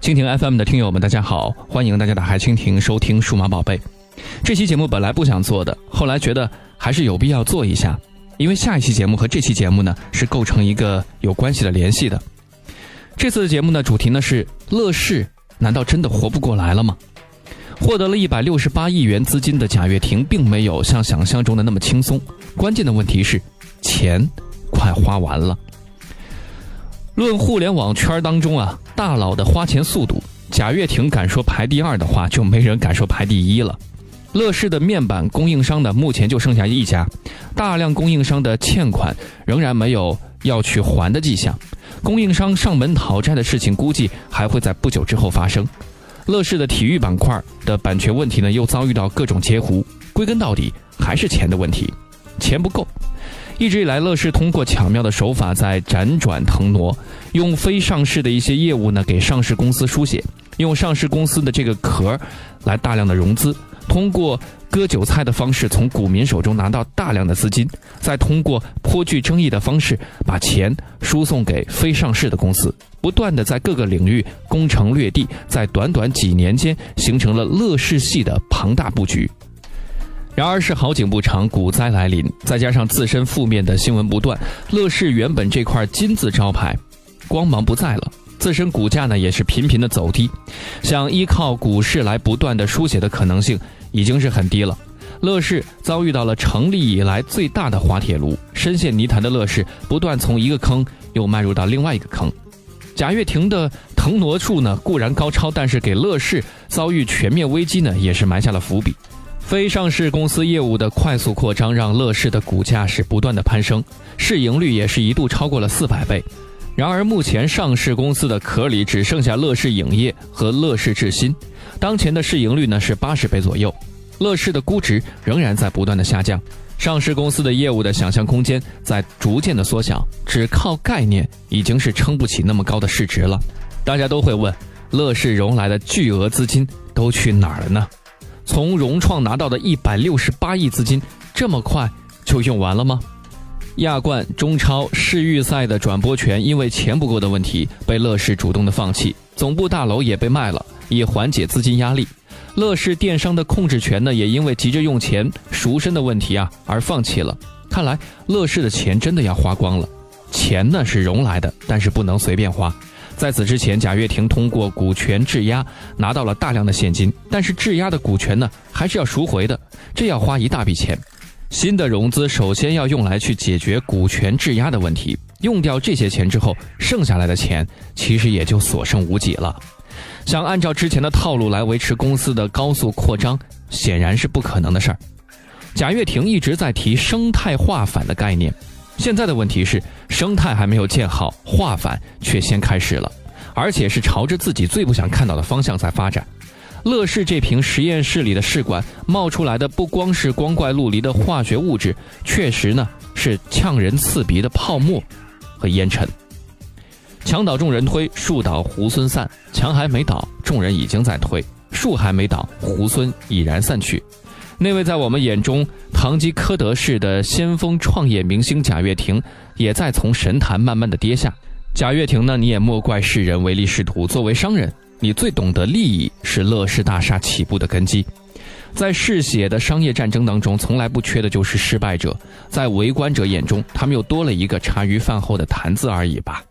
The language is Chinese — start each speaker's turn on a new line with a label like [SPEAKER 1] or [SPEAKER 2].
[SPEAKER 1] 蜻蜓 FM 的听友们，大家好，欢迎大家打开蜻蜓收听《数码宝贝》。这期节目本来不想做的，后来觉得还是有必要做一下，因为下一期节目和这期节目呢是构成一个有关系的联系的。这次的节目呢，主题呢是乐视难道真的活不过来了吗？获得了一百六十八亿元资金的贾跃亭，并没有像想象中的那么轻松。关键的问题是，钱快花完了。论互联网圈当中啊，大佬的花钱速度，贾跃亭敢说排第二的话，就没人敢说排第一了。乐视的面板供应商呢，目前就剩下一家，大量供应商的欠款仍然没有要去还的迹象，供应商上门讨债的事情估计还会在不久之后发生。乐视的体育板块的版权问题呢，又遭遇到各种截胡，归根到底还是钱的问题，钱不够。一直以来，乐视通过巧妙的手法在辗转腾挪，用非上市的一些业务呢给上市公司输血，用上市公司的这个壳来大量的融资，通过割韭菜的方式从股民手中拿到大量的资金，再通过颇具争议的方式把钱输送给非上市的公司，不断的在各个领域攻城略地，在短短几年间形成了乐视系的庞大布局。然而，是好景不长，股灾来临，再加上自身负面的新闻不断，乐视原本这块金字招牌，光芒不在了，自身股价呢也是频频的走低，想依靠股市来不断的书写的可能性已经是很低了。乐视遭遇到了成立以来最大的滑铁卢，深陷泥潭的乐视不断从一个坑又迈入到另外一个坑。贾跃亭的腾挪术呢固然高超，但是给乐视遭遇全面危机呢也是埋下了伏笔。非上市公司业务的快速扩张，让乐视的股价是不断的攀升，市盈率也是一度超过了四百倍。然而，目前上市公司的壳里只剩下乐视影业和乐视智新，当前的市盈率呢是八十倍左右，乐视的估值仍然在不断的下降，上市公司的业务的想象空间在逐渐的缩小，只靠概念已经是撑不起那么高的市值了。大家都会问，乐视融来的巨额资金都去哪儿了呢？从融创拿到的一百六十八亿资金，这么快就用完了吗？亚冠、中超、世预赛的转播权因为钱不够的问题，被乐视主动的放弃，总部大楼也被卖了，以缓解资金压力。乐视电商的控制权呢，也因为急着用钱赎身的问题啊而放弃了。看来乐视的钱真的要花光了，钱呢是融来的，但是不能随便花。在此之前，贾跃亭通过股权质押拿到了大量的现金，但是质押的股权呢，还是要赎回的，这要花一大笔钱。新的融资首先要用来去解决股权质押的问题，用掉这些钱之后，剩下来的钱其实也就所剩无几了。想按照之前的套路来维持公司的高速扩张，显然是不可能的事儿。贾跃亭一直在提生态化反的概念。现在的问题是，生态还没有建好，化反却先开始了，而且是朝着自己最不想看到的方向在发展。乐视这瓶实验室里的试管冒出来的不光是光怪陆离的化学物质，确实呢是呛人刺鼻的泡沫和烟尘。墙倒众人推，树倒猢狲散。墙还没倒，众人已经在推；树还没倒，猢狲已然散去。那位在我们眼中堂吉诃德式的先锋创业明星贾跃亭，也在从神坛慢慢的跌下。贾跃亭呢，你也莫怪世人唯利是图。作为商人，你最懂得利益是乐视大厦起步的根基。在嗜血的商业战争当中，从来不缺的就是失败者。在围观者眼中，他们又多了一个茶余饭后的谈资而已吧。